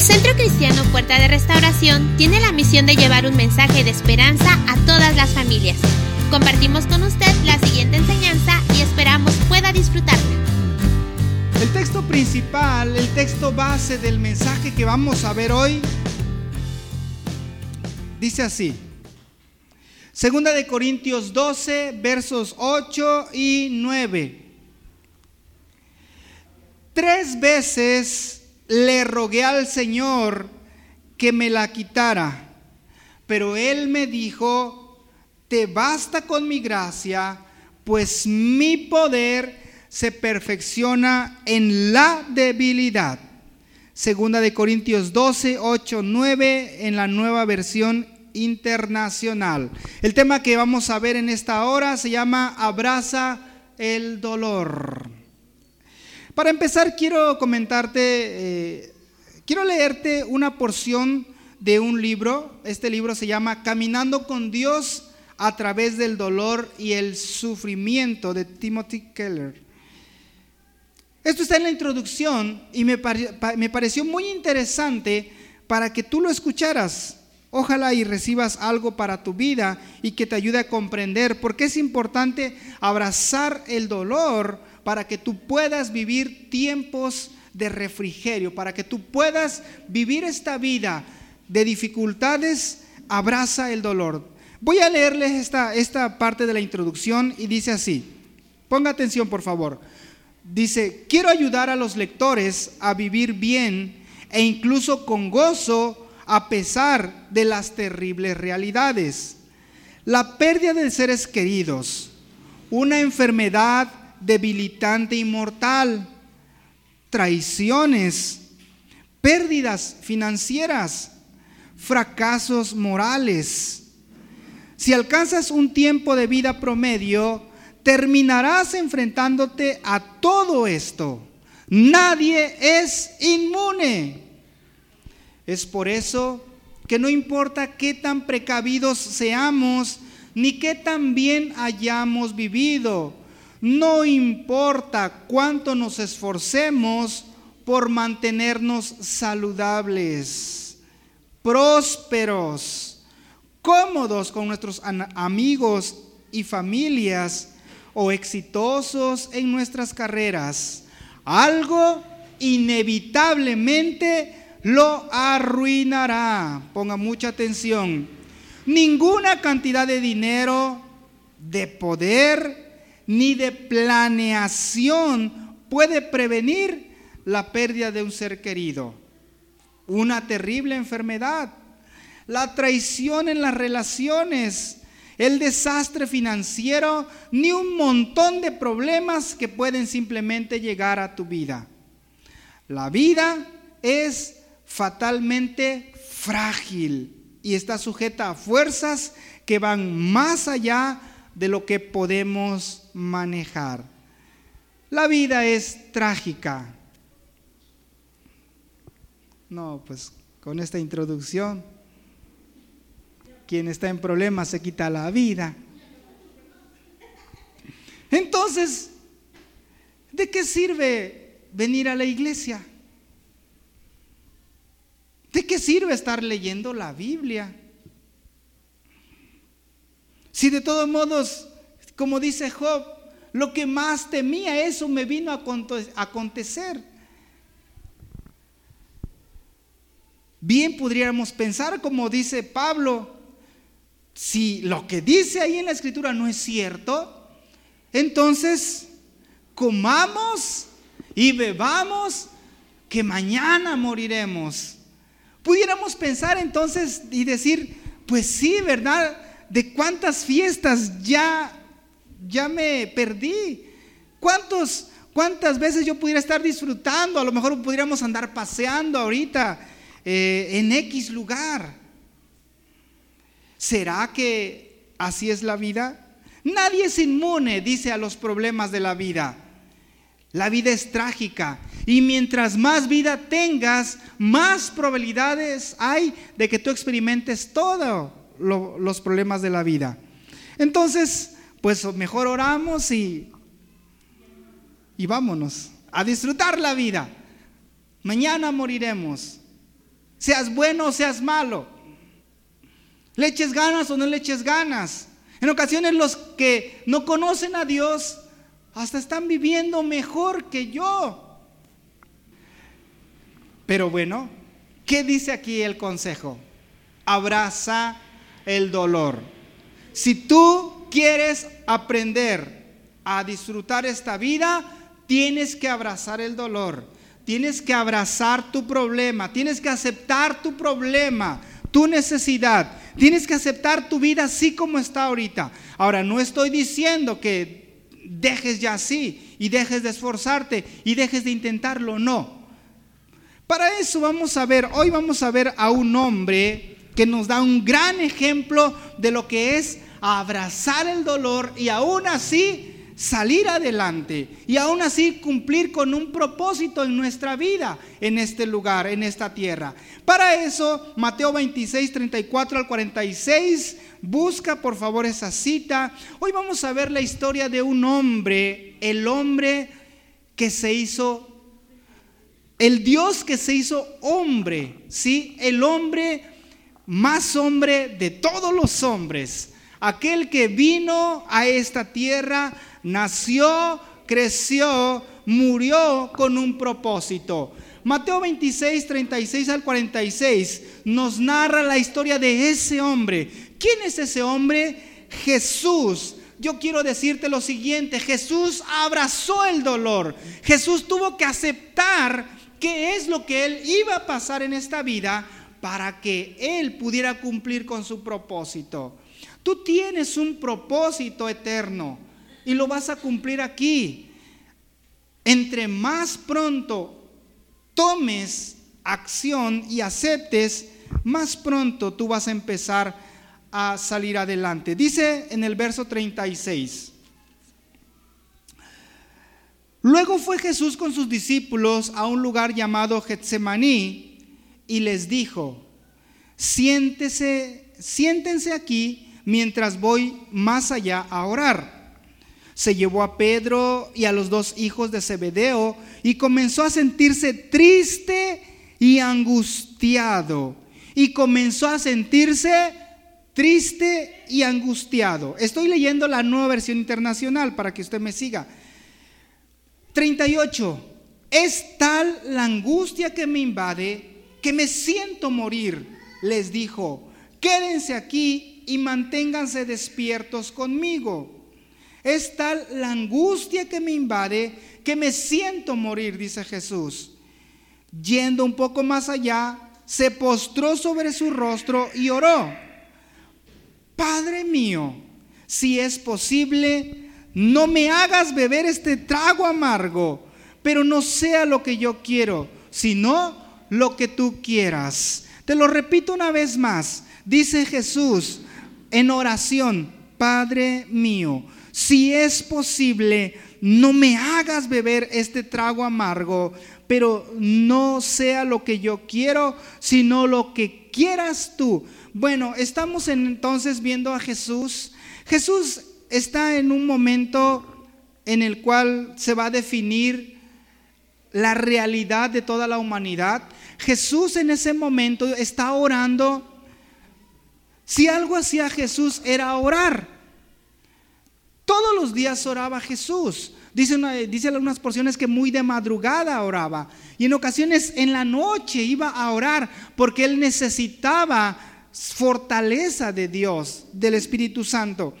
El Centro Cristiano Puerta de Restauración tiene la misión de llevar un mensaje de esperanza a todas las familias. Compartimos con usted la siguiente enseñanza y esperamos pueda disfrutarla. El texto principal, el texto base del mensaje que vamos a ver hoy, dice así. Segunda de Corintios 12, versos 8 y 9. Tres veces le rogué al Señor que me la quitara, pero Él me dijo, te basta con mi gracia, pues mi poder se perfecciona en la debilidad. Segunda de Corintios 12, 8, 9 en la nueva versión internacional. El tema que vamos a ver en esta hora se llama Abraza el dolor. Para empezar, quiero comentarte, eh, quiero leerte una porción de un libro. Este libro se llama Caminando con Dios a través del dolor y el sufrimiento de Timothy Keller. Esto está en la introducción y me, me pareció muy interesante para que tú lo escucharas. Ojalá y recibas algo para tu vida y que te ayude a comprender por qué es importante abrazar el dolor para que tú puedas vivir tiempos de refrigerio, para que tú puedas vivir esta vida de dificultades, abraza el dolor. Voy a leerles esta, esta parte de la introducción y dice así, ponga atención por favor. Dice, quiero ayudar a los lectores a vivir bien e incluso con gozo a pesar de las terribles realidades. La pérdida de seres queridos, una enfermedad debilitante y mortal, traiciones, pérdidas financieras, fracasos morales. Si alcanzas un tiempo de vida promedio, terminarás enfrentándote a todo esto. Nadie es inmune. Es por eso que no importa qué tan precavidos seamos, ni qué tan bien hayamos vivido, no importa cuánto nos esforcemos por mantenernos saludables, prósperos, cómodos con nuestros amigos y familias o exitosos en nuestras carreras, algo inevitablemente lo arruinará. Ponga mucha atención. Ninguna cantidad de dinero, de poder, ni de planeación puede prevenir la pérdida de un ser querido. Una terrible enfermedad, la traición en las relaciones, el desastre financiero, ni un montón de problemas que pueden simplemente llegar a tu vida. La vida es fatalmente frágil y está sujeta a fuerzas que van más allá de lo que podemos manejar. La vida es trágica. No, pues con esta introducción, quien está en problemas se quita la vida. Entonces, ¿de qué sirve venir a la iglesia? ¿De qué sirve estar leyendo la Biblia? Si de todos modos, como dice Job, lo que más temía, eso me vino a acontecer. Bien podríamos pensar, como dice Pablo, si lo que dice ahí en la escritura no es cierto, entonces comamos y bebamos que mañana moriremos. Pudiéramos pensar entonces y decir, pues sí, ¿verdad? De cuántas fiestas ya, ya me perdí. ¿Cuántos, ¿Cuántas veces yo pudiera estar disfrutando? A lo mejor pudiéramos andar paseando ahorita eh, en X lugar. ¿Será que así es la vida? Nadie es inmune, dice, a los problemas de la vida. La vida es trágica y mientras más vida tengas, más probabilidades hay de que tú experimentes todo los problemas de la vida. Entonces, pues mejor oramos y, y vámonos a disfrutar la vida. Mañana moriremos. Seas bueno o seas malo. Le eches ganas o no le eches ganas. En ocasiones los que no conocen a Dios hasta están viviendo mejor que yo. Pero bueno, ¿qué dice aquí el consejo? Abraza el dolor. Si tú quieres aprender a disfrutar esta vida, tienes que abrazar el dolor. Tienes que abrazar tu problema, tienes que aceptar tu problema, tu necesidad. Tienes que aceptar tu vida así como está ahorita. Ahora, no estoy diciendo que dejes ya así y dejes de esforzarte y dejes de intentarlo, no. Para eso vamos a ver, hoy vamos a ver a un hombre que nos da un gran ejemplo de lo que es abrazar el dolor y aún así salir adelante y aún así cumplir con un propósito en nuestra vida en este lugar, en esta tierra. Para eso, Mateo 26, 34 al 46, busca por favor esa cita. Hoy vamos a ver la historia de un hombre, el hombre que se hizo, el Dios que se hizo hombre, ¿sí? El hombre más hombre de todos los hombres, aquel que vino a esta tierra nació, creció, murió con un propósito. Mateo 26, 36 al 46 nos narra la historia de ese hombre. ¿Quién es ese hombre? Jesús. Yo quiero decirte lo siguiente, Jesús abrazó el dolor. Jesús tuvo que aceptar qué es lo que él iba a pasar en esta vida para que él pudiera cumplir con su propósito. Tú tienes un propósito eterno y lo vas a cumplir aquí. Entre más pronto tomes acción y aceptes, más pronto tú vas a empezar a salir adelante. Dice en el verso 36. Luego fue Jesús con sus discípulos a un lugar llamado Getsemaní y les dijo, siéntese, siéntense aquí mientras voy más allá a orar se llevó a Pedro y a los dos hijos de Zebedeo y comenzó a sentirse triste y angustiado. Y comenzó a sentirse triste y angustiado. Estoy leyendo la nueva versión internacional para que usted me siga. 38. Es tal la angustia que me invade que me siento morir, les dijo. Quédense aquí y manténganse despiertos conmigo. Es tal la angustia que me invade que me siento morir, dice Jesús. Yendo un poco más allá, se postró sobre su rostro y oró. Padre mío, si es posible, no me hagas beber este trago amargo, pero no sea lo que yo quiero, sino lo que tú quieras. Te lo repito una vez más. Dice Jesús en oración, Padre mío, si es posible, no me hagas beber este trago amargo, pero no sea lo que yo quiero, sino lo que quieras tú. Bueno, estamos entonces viendo a Jesús. Jesús está en un momento en el cual se va a definir la realidad de toda la humanidad. Jesús en ese momento está orando. Si algo hacía Jesús era orar. Todos los días oraba Jesús. Dice, dice algunas porciones que muy de madrugada oraba. Y en ocasiones en la noche iba a orar porque él necesitaba fortaleza de Dios, del Espíritu Santo.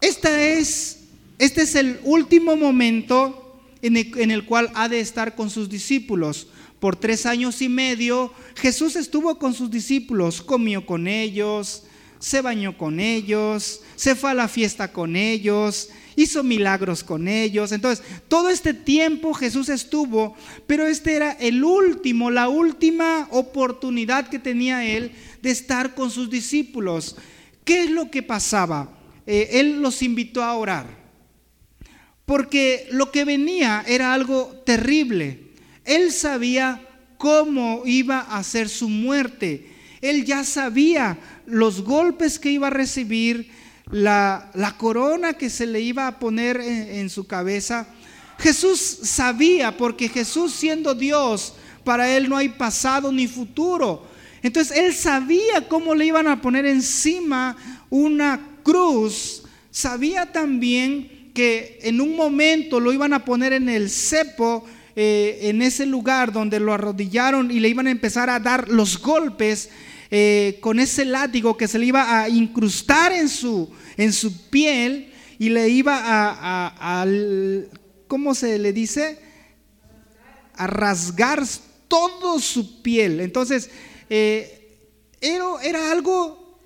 Esta es, este es el último momento en el, en el cual ha de estar con sus discípulos. Por tres años y medio Jesús estuvo con sus discípulos, comió con ellos, se bañó con ellos, se fue a la fiesta con ellos, hizo milagros con ellos. Entonces, todo este tiempo Jesús estuvo, pero este era el último, la última oportunidad que tenía él de estar con sus discípulos. ¿Qué es lo que pasaba? Eh, él los invitó a orar, porque lo que venía era algo terrible. Él sabía cómo iba a ser su muerte. Él ya sabía los golpes que iba a recibir, la, corona que se le iba a poner en, en su cabeza. Jesús sabía, porque Jesús siendo Dios, para él no hay pasado ni futuro. Entonces él sabía cómo le iban a poner encima una cruz, sabía también que en un momento lo iban a poner en el cepo, eh, en ese lugar donde lo arrodillaron y le iban a empezar a dar los golpes eh, con ese látigo que se le iba a incrustar en su, en su piel y le iba a, ¿cómo se le dice? A rasgar todo su piel. Entonces, eh, era, era algo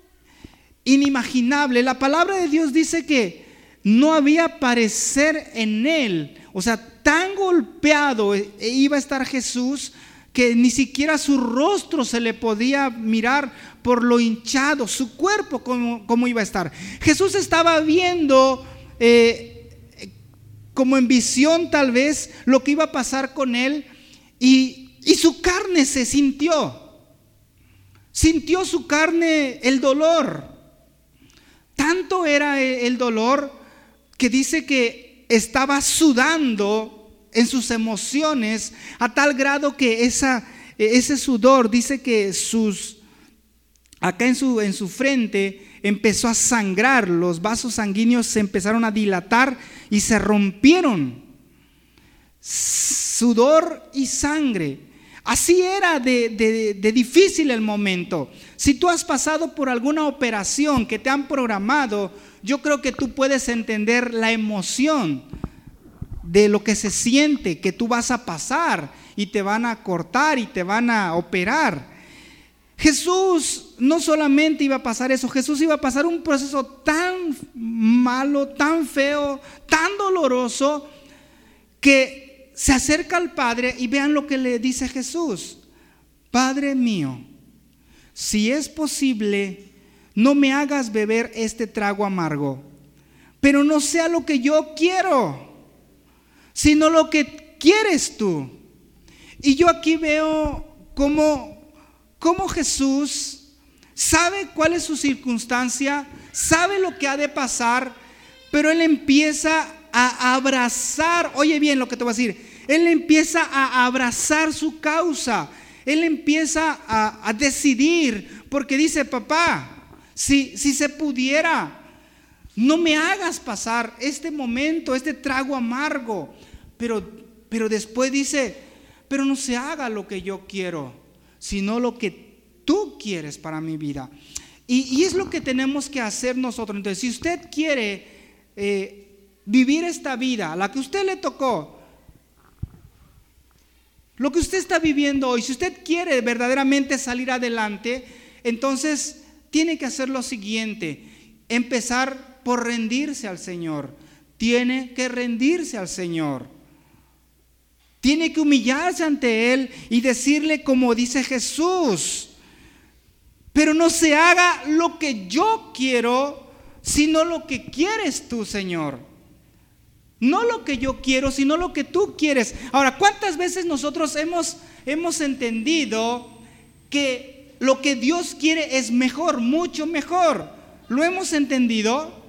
inimaginable. La palabra de Dios dice que no había parecer en él. O sea, tan golpeado e, e iba a estar Jesús que ni siquiera su rostro se le podía mirar por lo hinchado, su cuerpo como, iba a estar. Jesús estaba viendo eh, como en visión tal vez lo que iba a pasar con él y, y su carne se sintió. Sintió su carne el dolor. Tanto era el dolor que dice que estaba sudando en sus emociones a tal grado que esa, ese sudor dice que sus, acá en su, en su frente empezó a sangrar, los vasos sanguíneos se empezaron a dilatar y se rompieron. Sudor y sangre. Así era de, difícil el momento. Si tú has pasado por alguna operación que te han programado, yo creo que tú puedes entender la emoción de lo que se siente que tú vas a pasar y te van a cortar y te van a operar. Jesús no solamente iba a pasar eso, Jesús iba a pasar un proceso tan malo, tan feo, tan doloroso, que se acerca al Padre y vean lo que le dice Jesús. Padre mío, si es posible, no me hagas beber este trago amargo, pero no sea lo que yo quiero sino lo que quieres tú. Y yo aquí veo cómo, cómo Jesús sabe cuál es su circunstancia, sabe lo que ha de pasar, pero Él empieza a abrazar, oye bien lo que te voy a decir, Él empieza a abrazar su causa, Él empieza a, a decidir, porque dice, papá, si, si se pudiera, no me hagas pasar este momento, este trago amargo. Pero, pero después dice, pero no se haga lo que yo quiero, sino lo que tú quieres para mi vida. Y, es lo que tenemos que hacer nosotros. Entonces, si usted quiere eh, vivir esta vida, la que usted le tocó, lo que usted está viviendo hoy, si usted quiere verdaderamente salir adelante, entonces tiene que hacer lo siguiente, empezar por rendirse al Señor. Tiene que rendirse al Señor. Tiene que humillarse ante Él y decirle como dice Jesús. Pero no se haga lo que yo quiero, sino lo que quieres tú, Señor. No lo que yo quiero, sino lo que tú quieres. Ahora, ¿cuántas veces nosotros hemos, hemos entendido que lo que Dios quiere es mejor, mucho mejor? ¿Lo hemos entendido?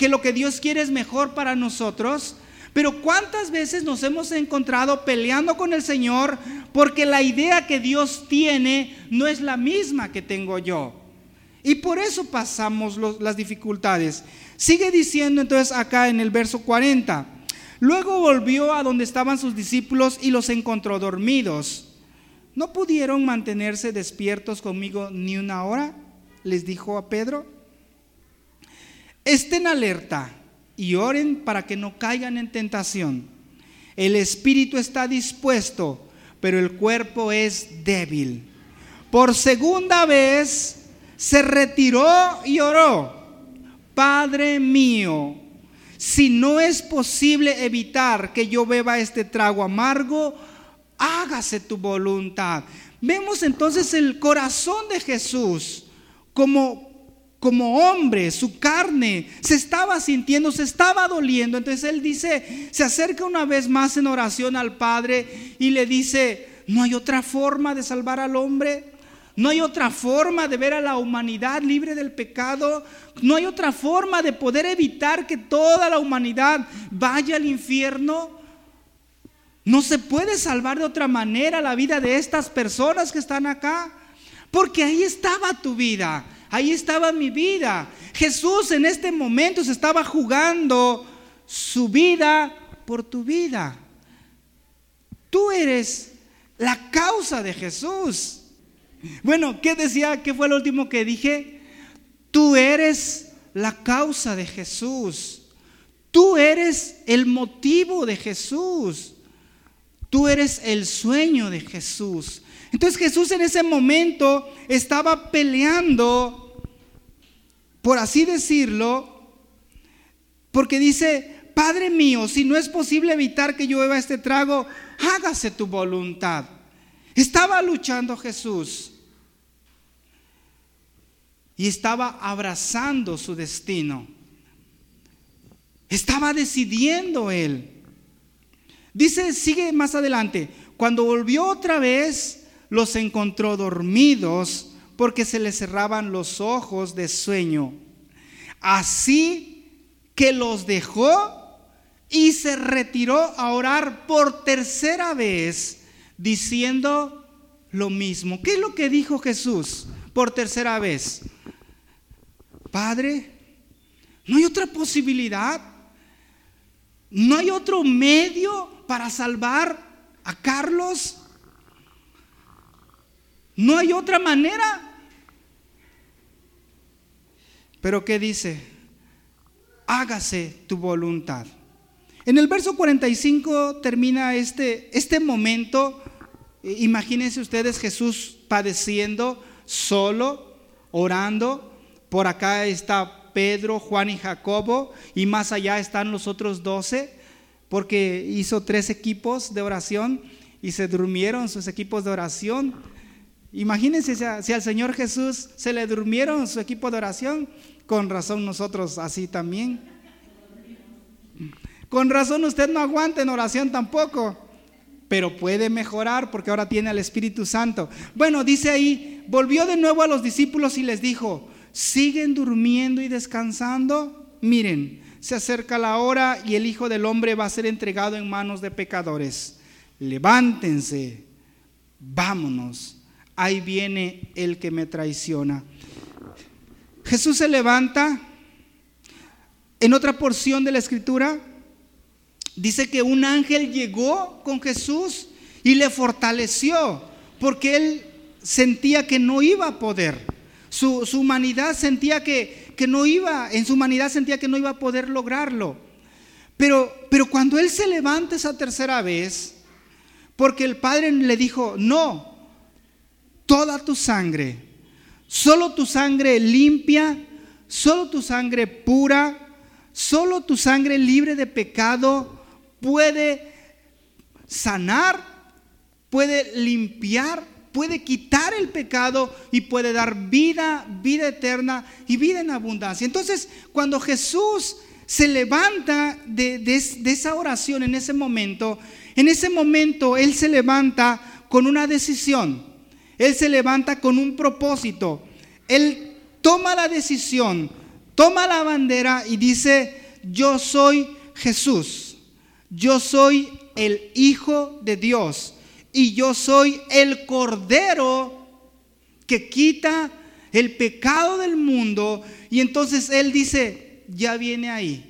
que lo que Dios quiere es mejor para nosotros. Pero ¿cuántas veces nos hemos encontrado peleando con el Señor porque la idea que Dios tiene no es la misma que tengo yo? Y por eso pasamos las dificultades. Sigue diciendo entonces acá en el verso 40. Luego volvió a donde estaban sus discípulos y los encontró dormidos. ¿No pudieron mantenerse despiertos conmigo ni una hora? Les dijo a Pedro. Estén alerta y oren para que no caigan en tentación. El espíritu está dispuesto, pero el cuerpo es débil. Por segunda vez se retiró y oró. Padre mío, si no es posible evitar que yo beba este trago amargo, hágase tu voluntad. Vemos entonces el corazón de Jesús como como hombre, su carne se estaba sintiendo, se estaba doliendo. Entonces él dice, se acerca una vez más en oración al Padre y le dice, no hay otra forma de salvar al hombre. No hay otra forma de ver a la humanidad libre del pecado. No hay otra forma de poder evitar que toda la humanidad vaya al infierno. No se puede salvar de otra manera la vida de estas personas que están acá. Porque ahí estaba tu vida, ahí estaba mi vida. Jesús en este momento se estaba jugando su vida por tu vida. Tú eres la causa de Jesús. Bueno, ¿qué decía? ¿Qué fue lo último que dije? Tú eres la causa de Jesús. Tú eres el motivo de Jesús. Tú eres el sueño de Jesús. Entonces Jesús en ese momento estaba peleando, por así decirlo, porque dice, Padre mío, si no es posible evitar que yo beba este trago, hágase tu voluntad. Estaba luchando Jesús y estaba abrazando su destino. Estaba decidiendo él. Dice, sigue más adelante, cuando volvió otra vez, los encontró dormidos porque se les cerraban los ojos de sueño. Así que los dejó y se retiró a orar por tercera vez, diciendo lo mismo. ¿Qué es lo que dijo Jesús por tercera vez? Padre, ¿no hay otra posibilidad? ¿No hay otro medio para salvar a Carlos? No hay otra manera. Pero ¿qué dice? Hágase tu voluntad. En el verso 45 termina este, este momento. Imagínense ustedes Jesús padeciendo solo, orando. Por acá está Pedro, Juan y Jacobo. Y más allá están los otros doce, porque hizo tres equipos de oración y se durmieron sus equipos de oración. Imagínense si, al Señor Jesús se le durmieron su equipo de oración, con razón nosotros así también. Con razón usted no aguanta en oración tampoco, pero puede mejorar porque ahora tiene al Espíritu Santo. Bueno, dice ahí, volvió de nuevo a los discípulos y les dijo, ¿siguen durmiendo y descansando? Miren, se acerca la hora y el Hijo del Hombre va a ser entregado en manos de pecadores. Levántense, vámonos ahí viene el que me traiciona. Jesús se levanta. En otra porción de la escritura dice que un ángel llegó con Jesús y le fortaleció porque él sentía que no iba a poder. Su, humanidad sentía que, que, no iba, en su humanidad sentía que no iba a poder lograrlo. Pero, pero cuando él se levanta esa tercera vez, porque el Padre le dijo, no, toda tu sangre, solo tu sangre limpia, solo tu sangre pura, solo tu sangre libre de pecado puede sanar, puede limpiar, puede quitar el pecado y puede dar vida, vida eterna y vida en abundancia. Entonces, cuando Jesús se levanta de, esa oración en ese momento, en ese momento Él se levanta con una decisión. Él se levanta con un propósito. Él toma la decisión, toma la bandera y dice, yo soy Jesús, yo soy el Hijo de Dios y yo soy el Cordero que quita el pecado del mundo. Y entonces Él dice, ya viene ahí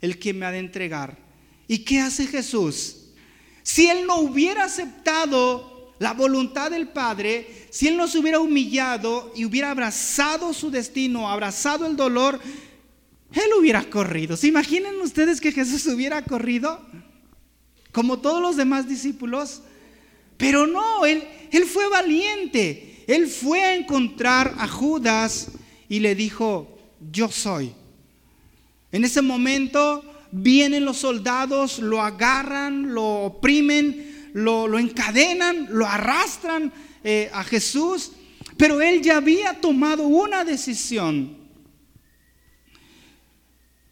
el que me ha de entregar. ¿Y qué hace Jesús? Si Él no hubiera aceptado la voluntad del Padre, si Él no se hubiera humillado y hubiera abrazado su destino, abrazado el dolor, Él hubiera corrido. ¿Se imaginan ustedes que Jesús hubiera corrido? Como todos los demás discípulos. Pero no, Él, él fue valiente. Él fue a encontrar a Judas y le dijo, yo soy. En ese momento vienen los soldados, lo agarran, lo oprimen, lo, encadenan, lo arrastran eh, a Jesús, pero él ya había tomado una decisión.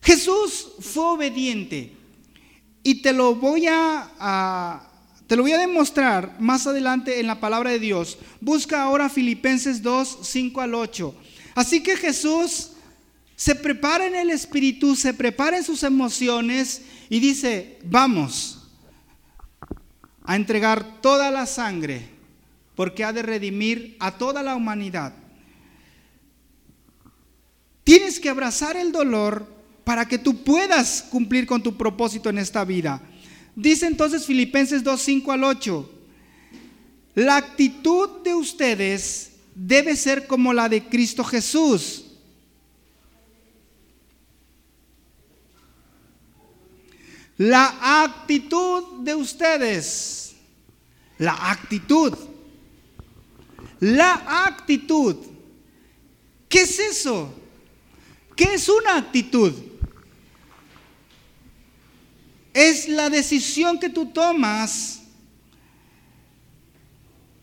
Jesús fue obediente y te lo voy a, te lo voy a demostrar más adelante en la palabra de Dios. Busca ahora Filipenses 2, 5 al 8. Así que Jesús se prepara en el espíritu, se prepara en sus emociones y dice, vamos, a entregar toda la sangre, porque ha de redimir a toda la humanidad. Tienes que abrazar el dolor para que tú puedas cumplir con tu propósito en esta vida. Dice entonces Filipenses 2, 5 al 8, la actitud de ustedes debe ser como la de Cristo Jesús. La actitud de ustedes, la actitud, la actitud. ¿Qué es eso? ¿Qué es una actitud? Es la decisión que tú tomas,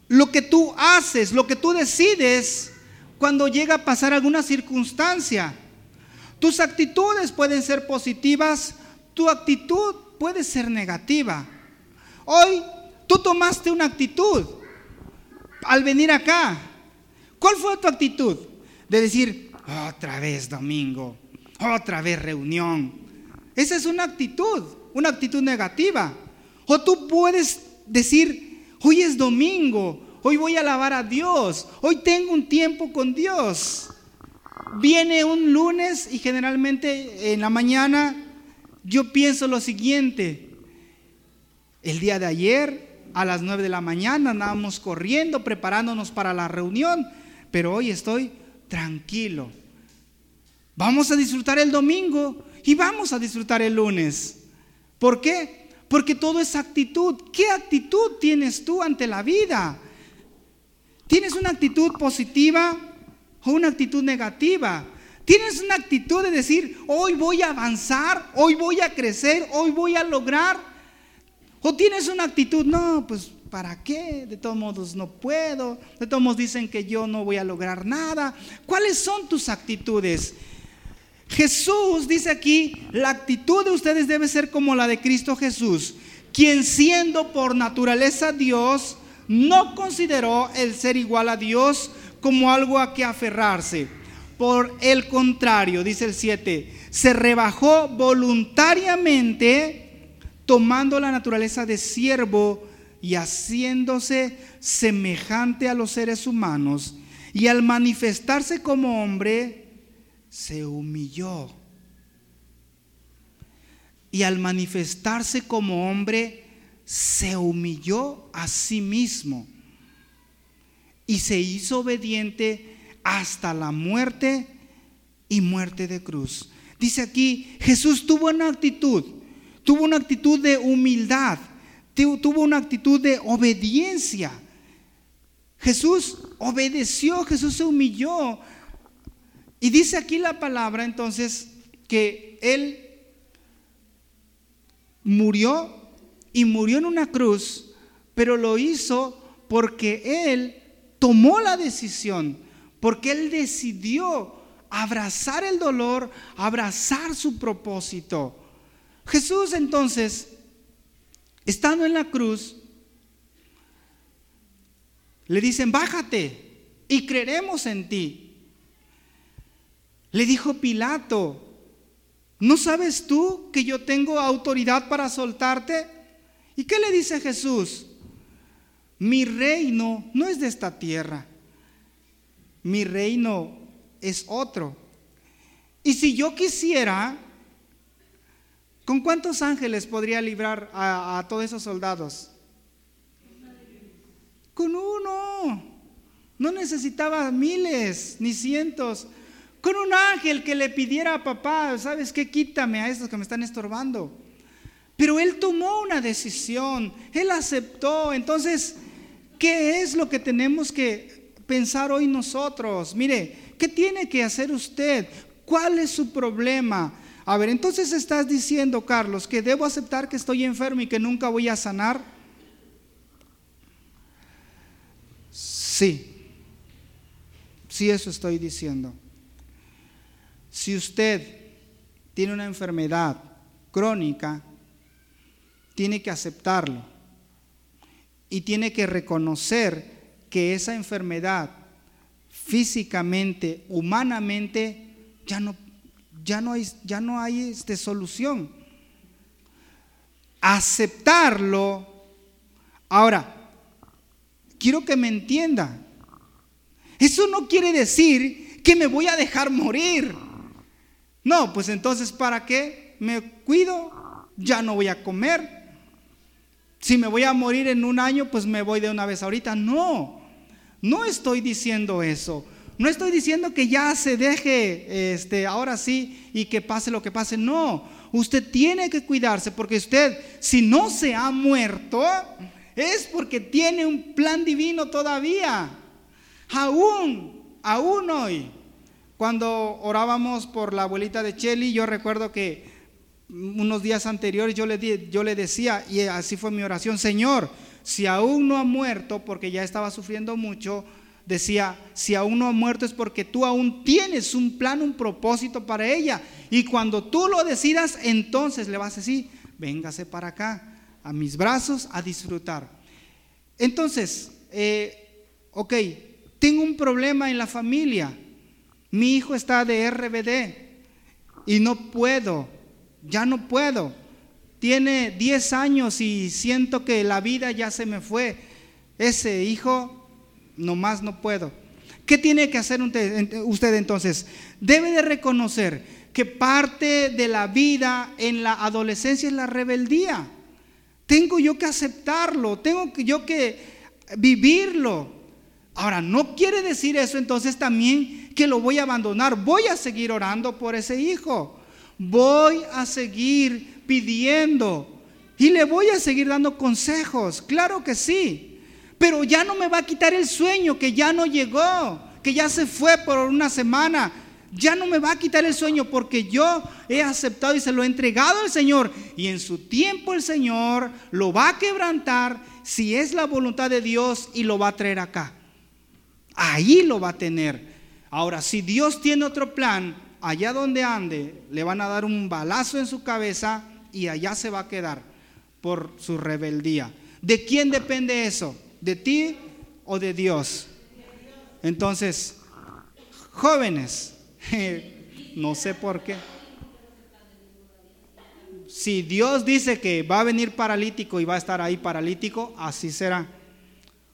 lo que tú haces, lo que tú decides cuando llega a pasar alguna circunstancia. Tus actitudes pueden ser positivas, tu actitud puede ser negativa. Hoy tú tomaste una actitud al venir acá. ¿Cuál fue tu actitud? De decir, otra vez domingo, otra vez reunión. Esa es una actitud, una actitud negativa. O tú puedes decir, hoy es domingo, hoy voy a alabar a Dios, hoy tengo un tiempo con Dios. Viene un lunes y generalmente en la mañana yo pienso lo siguiente. El día de ayer a las 9 de la mañana andábamos corriendo, preparándonos para la reunión, pero hoy estoy tranquilo. Vamos a disfrutar el domingo y vamos a disfrutar el lunes. ¿Por qué? Porque todo es actitud. ¿Qué actitud tienes tú ante la vida? ¿Tienes una actitud positiva o una actitud negativa? ¿Tienes una actitud de decir, hoy voy a avanzar, hoy voy a crecer, hoy voy a lograr? ¿O tienes una actitud, no, pues ¿para qué? De todos modos no puedo, de todos modos dicen que yo no voy a lograr nada. ¿Cuáles son tus actitudes? Jesús dice aquí, la actitud de ustedes debe ser como la de Cristo Jesús, quien siendo por naturaleza Dios, no consideró el ser igual a Dios como algo a que aferrarse. Por el contrario, dice el 7, se rebajó voluntariamente tomando la naturaleza de siervo y haciéndose semejante a los seres humanos, y al manifestarse como hombre, se humilló. Y al manifestarse como hombre, se humilló a sí mismo y se hizo obediente hasta la muerte y muerte de cruz. Dice aquí, Jesús tuvo una actitud, tuvo una actitud de humildad tuvo una actitud de obediencia. Jesús obedeció, Jesús se humilló. Y dice aquí la palabra entonces que Él murió y murió en una cruz, pero lo hizo porque Él tomó la decisión, porque Él decidió abrazar el dolor, abrazar su propósito. Jesús entonces Estando en la cruz, le dicen, bájate y creeremos en ti. Le dijo Pilato, ¿no sabes tú que yo tengo autoridad para soltarte? ¿Y qué le dice Jesús? Mi reino no es de esta tierra, mi reino es otro. Y si yo quisiera, ¿Con cuántos ángeles podría librar a, todos esos soldados? Con uno. No necesitaba miles ni cientos. Con un ángel que le pidiera a papá, ¿sabes qué? Quítame a estos que me están estorbando. Pero él tomó una decisión, él aceptó. Entonces, ¿qué es lo que tenemos que pensar hoy nosotros? Mire, ¿qué tiene que hacer usted? ¿Cuál es su problema? A ver, entonces estás diciendo, Carlos, que debo aceptar que estoy enfermo y que nunca voy a sanar. Sí, sí eso estoy diciendo. Si usted tiene una enfermedad crónica, tiene que aceptarlo y tiene que reconocer que esa enfermedad físicamente, humanamente, ya no ya no hay, ya no hay este, solución. Aceptarlo, Ahora, quiero que me entienda. Eso no quiere decir que me voy a dejar morir. No, pues entonces, ¿para qué? Me cuido, ya no voy a comer. Si me voy a morir en un año, pues me voy de una vez ahorita. No, no estoy diciendo eso. No estoy diciendo que ya se deje, este, ahora sí, y que pase lo que pase. No, usted tiene que cuidarse porque usted, si no se ha muerto, es porque tiene un plan divino todavía. Aún, aún hoy, cuando orábamos por la abuelita de Chelly, yo recuerdo que unos días anteriores yo le, yo le decía, y así fue mi oración, Señor, si aún no ha muerto, porque ya estaba sufriendo mucho, decía, si aún no ha muerto es porque tú aún tienes un plan, un propósito para ella. Y cuando tú lo decidas, entonces le vas a decir, véngase para acá, a mis brazos, a disfrutar. Entonces, eh, ok, tengo un problema en la familia. Mi hijo está de RBD y no puedo, ya no puedo. Tiene 10 años y siento que la vida ya se me fue. Ese hijo, nomás no puedo. ¿Qué tiene que hacer usted entonces? Debe de reconocer que parte de la vida en la adolescencia es la rebeldía. Tengo yo que aceptarlo, tengo yo que vivirlo. Ahora, no quiere decir eso entonces también que lo voy a abandonar. Voy a seguir orando por ese hijo. Voy a seguir pidiendo. Y le voy a seguir dando consejos. Claro que sí. Pero ya no me va a quitar el sueño que ya no llegó, que ya se fue por una semana. Ya no me va a quitar el sueño porque yo he aceptado y se lo he entregado al Señor. Y en su tiempo el Señor lo va a quebrantar si es la voluntad de Dios y lo va a traer acá ahí lo va a tener. Ahora, si Dios tiene otro plan, allá donde ande, le van a dar un balazo en su cabeza y allá se va a quedar por su rebeldía. ¿De quién depende eso? ¿De ti o de Dios? Entonces, jóvenes, no sé por qué. Si Dios dice que va a venir paralítico y va a estar ahí paralítico, así será.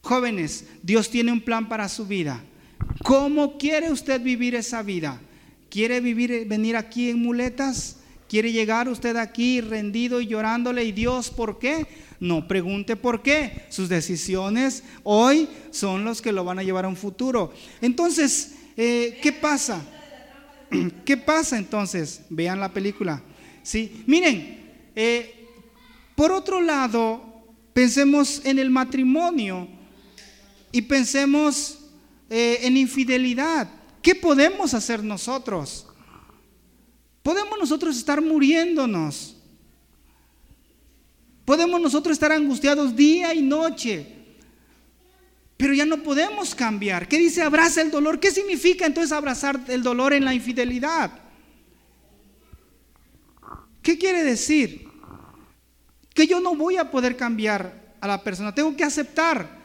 Jóvenes, Dios tiene un plan para su vida. ¿Cómo quiere usted vivir esa vida? ¿Quiere vivir, venir aquí en muletas? ¿Quiere llegar usted aquí rendido y llorándole? ¿Y Dios por qué? No pregunte por qué. Sus decisiones hoy son los que lo van a llevar a un futuro. Entonces, eh, ¿qué pasa? ¿Qué pasa entonces? Vean la película. ¿Sí? Miren, eh, por otro lado, pensemos en el matrimonio y pensemos eh, en infidelidad. ¿Qué podemos hacer nosotros? Podemos nosotros estar muriéndonos. Podemos nosotros estar angustiados día y noche. Pero ya no podemos cambiar. ¿Qué dice abraza el dolor? ¿Qué significa entonces abrazar el dolor en la infidelidad? ¿Qué quiere decir? Que yo no voy a poder cambiar a la persona. Tengo que aceptar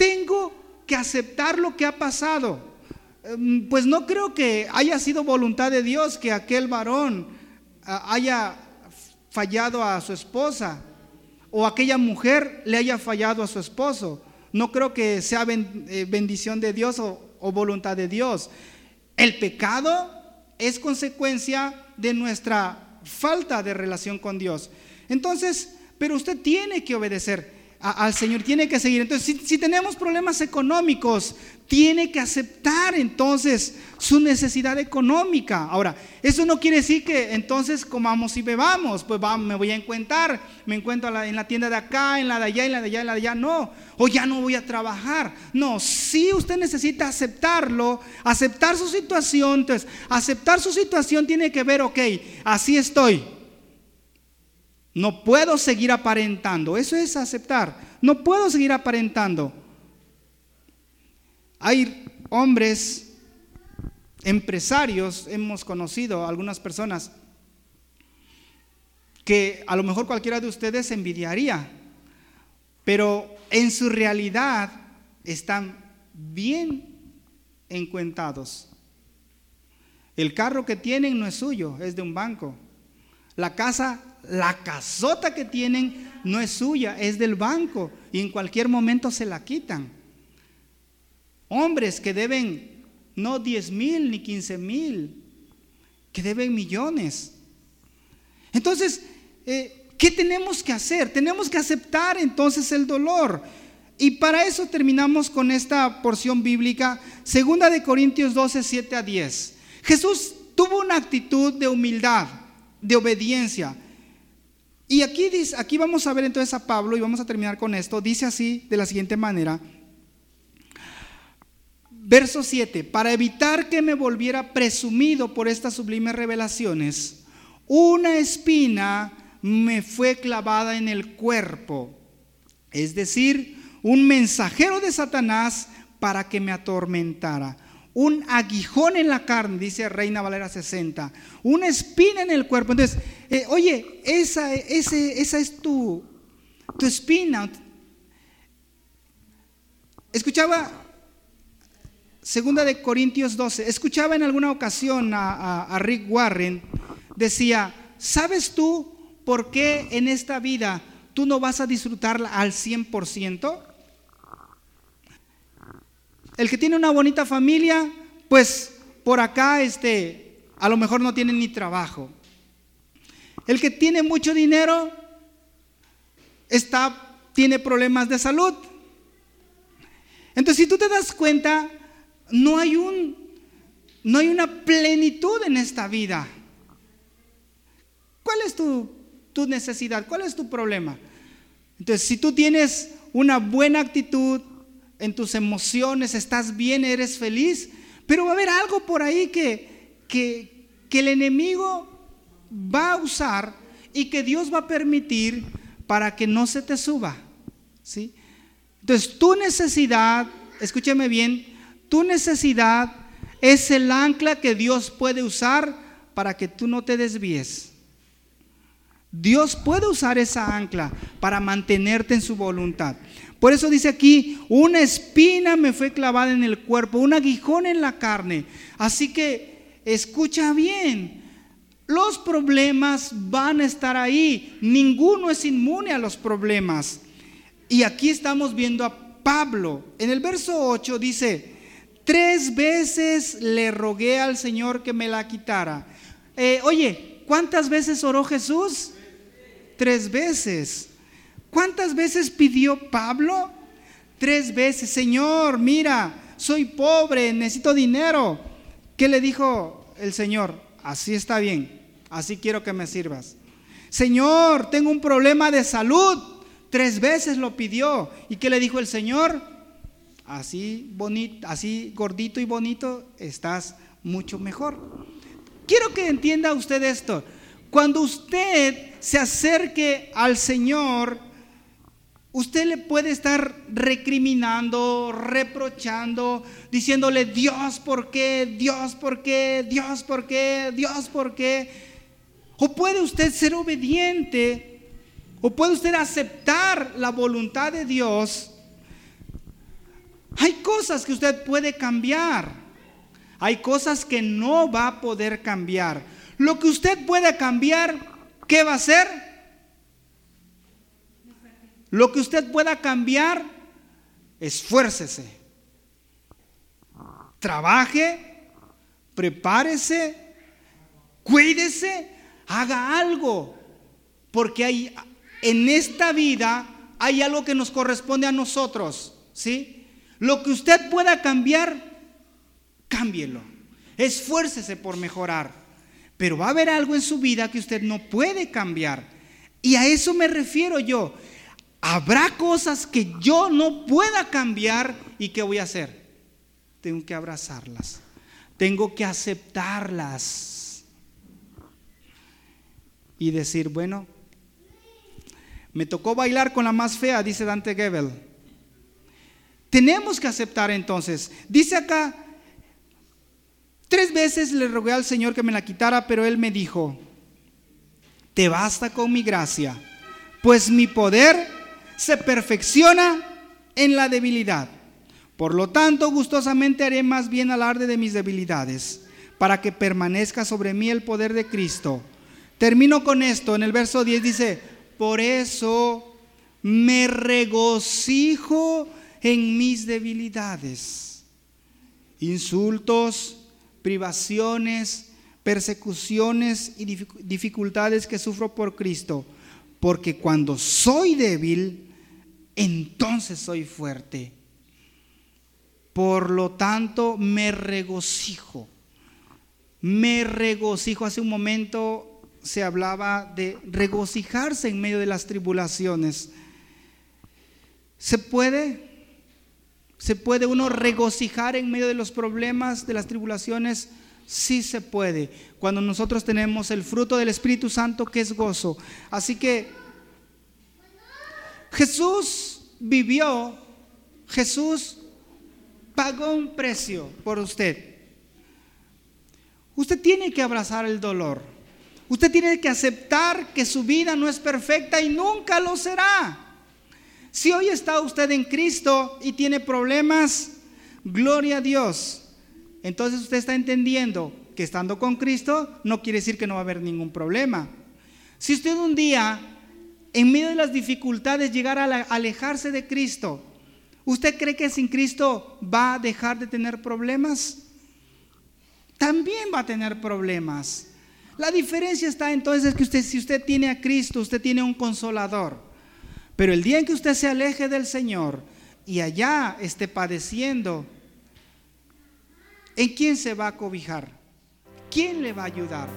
tengo que aceptar lo que ha pasado. Em, pues no creo que haya sido voluntad de Dios que aquel varón ah, haya fallado a su esposa o aquella mujer le haya fallado a su esposo. No creo que sea eh, bendición de Dios o, o voluntad de Dios. El pecado es consecuencia de nuestra falta de relación con Dios. Entonces, pero usted tiene que obedecer al Señor, tiene que seguir. Entonces, si, tenemos problemas económicos, tiene que aceptar entonces su necesidad económica. Ahora, eso no quiere decir que entonces comamos y bebamos, pues me voy a encuentrar, me encuentro en la tienda de acá, en la de allá, en la de allá, en la de allá, no, o ya no voy a trabajar. No, si usted necesita aceptarlo, aceptar su situación, entonces, aceptar su situación tiene que ver, ok, así estoy no puedo seguir aparentando. Eso es aceptar. No puedo seguir aparentando. Hay hombres, empresarios, hemos conocido algunas personas que a lo mejor cualquiera de ustedes envidiaría, pero en su realidad están bien encuentados. El carro que tienen no es suyo, es de un banco. La casa la casota que tienen no es suya, es del banco y en cualquier momento se la quitan. Hombres que deben no 10 mil ni 15 mil, que deben millones. Entonces, eh, ¿qué tenemos que hacer? Tenemos que aceptar entonces el dolor. Y para eso terminamos con esta porción bíblica, segunda de Corintios 12, 7 a 10. Jesús tuvo una actitud de humildad, de obediencia. Y aquí, dice, aquí vamos a ver entonces a Pablo y vamos a terminar con esto. Dice así de la siguiente manera. Verso 7, para evitar que me volviera presumido por estas sublimes revelaciones, una espina me fue clavada en el cuerpo, es decir, un mensajero de Satanás para que me atormentara. Un aguijón en la carne, dice Reina Valera 60. Una espina en el cuerpo. Entonces, eh, oye, esa, esa es tu, tu espina. Escuchaba, segunda de Corintios 12, escuchaba en alguna ocasión a, a Rick Warren, decía, ¿sabes tú por qué en esta vida tú no vas a disfrutarla al 100%? El que tiene una bonita familia, pues por acá este, a lo mejor no tiene ni trabajo. El que tiene mucho dinero está, tiene problemas de salud. Entonces, si tú te das cuenta, no hay un, no hay una plenitud en esta vida. ¿Cuál es tu, tu necesidad? ¿Cuál es tu problema? Entonces, si tú tienes una buena actitud, en tus emociones, estás bien, eres feliz, pero va a haber algo por ahí que, que, el enemigo va a usar y que Dios va a permitir para que no se te suba. ¿sí? Entonces, tu necesidad, escúcheme bien, tu necesidad es el ancla que Dios puede usar para que tú no te desvíes. Dios puede usar esa ancla para mantenerte en su voluntad. Por eso dice aquí, una espina me fue clavada en el cuerpo, un aguijón en la carne. Así que escucha bien, los problemas van a estar ahí. Ninguno es inmune a los problemas. Y aquí estamos viendo a Pablo. En el verso 8 dice, tres veces le rogué al Señor que me la quitara. Eh, oye, ¿cuántas veces oró Jesús? Tres veces. ¿Cuántas veces pidió Pablo? Tres veces, Señor, mira, soy pobre, necesito dinero. ¿Qué le dijo el Señor? Así está bien, así quiero que me sirvas. Señor, tengo un problema de salud. Tres veces lo pidió. ¿Y qué le dijo el Señor? Así bonito, así gordito y bonito, estás mucho mejor. Quiero que entienda usted esto. Cuando usted se acerque al Señor, Usted le puede estar recriminando, reprochando, diciéndole, Dios, ¿por qué? Dios, ¿por qué? Dios, ¿por qué? Dios, ¿por qué? O puede usted ser obediente, o puede usted aceptar la voluntad de Dios. Hay cosas que usted puede cambiar. Hay cosas que no va a poder cambiar. Lo que usted puede cambiar, ¿qué va a hacer? Lo que usted pueda cambiar, esfuércese. Trabaje, prepárese, cuídese, haga algo. Porque hay, en esta vida hay algo que nos corresponde a nosotros. ¿sí? Lo que usted pueda cambiar, cámbielo. Esfuércese por mejorar. Pero va a haber algo en su vida que usted no puede cambiar. Y a eso me refiero yo. Habrá cosas que yo no pueda cambiar y ¿qué voy a hacer? Tengo que abrazarlas. Tengo que aceptarlas. Y decir, bueno, me tocó bailar con la más fea, dice Dante Gebel. Tenemos que aceptar entonces. Dice acá, tres veces le rogué al Señor que me la quitara, pero Él me dijo, te basta con mi gracia, pues mi poder se perfecciona en la debilidad. Por lo tanto, gustosamente haré más bien alarde de mis debilidades, para que permanezca sobre mí el poder de Cristo. Termino con esto. En el verso 10 dice, por eso me regocijo en mis debilidades, insultos, privaciones, persecuciones y dificultades que sufro por Cristo, porque cuando soy débil, entonces soy fuerte. Por lo tanto, me regocijo. Me regocijo. Hace un momento se hablaba de regocijarse en medio de las tribulaciones. ¿Se puede? ¿Se puede uno regocijar en medio de los problemas, de las tribulaciones? Sí se puede. Cuando nosotros tenemos el fruto del Espíritu Santo que es gozo. Así que Jesús vivió, Jesús pagó un precio por usted. Usted tiene que abrazar el dolor. Usted tiene que aceptar que su vida no es perfecta y nunca lo será. Si hoy está usted en Cristo y tiene problemas, gloria a Dios. Entonces usted está entendiendo que estando con Cristo no quiere decir que no va a haber ningún problema. Si usted un día, en medio de las dificultades, llegara a alejarse de Cristo, ¿usted cree que sin Cristo va a dejar de tener problemas? También va a tener problemas. La diferencia está entonces que usted, si usted tiene a Cristo, usted tiene un consolador. Pero el día en que usted se aleje del Señor y allá esté padeciendo, ¿en quién se va a cobijar? ¿Quién le va a ayudar?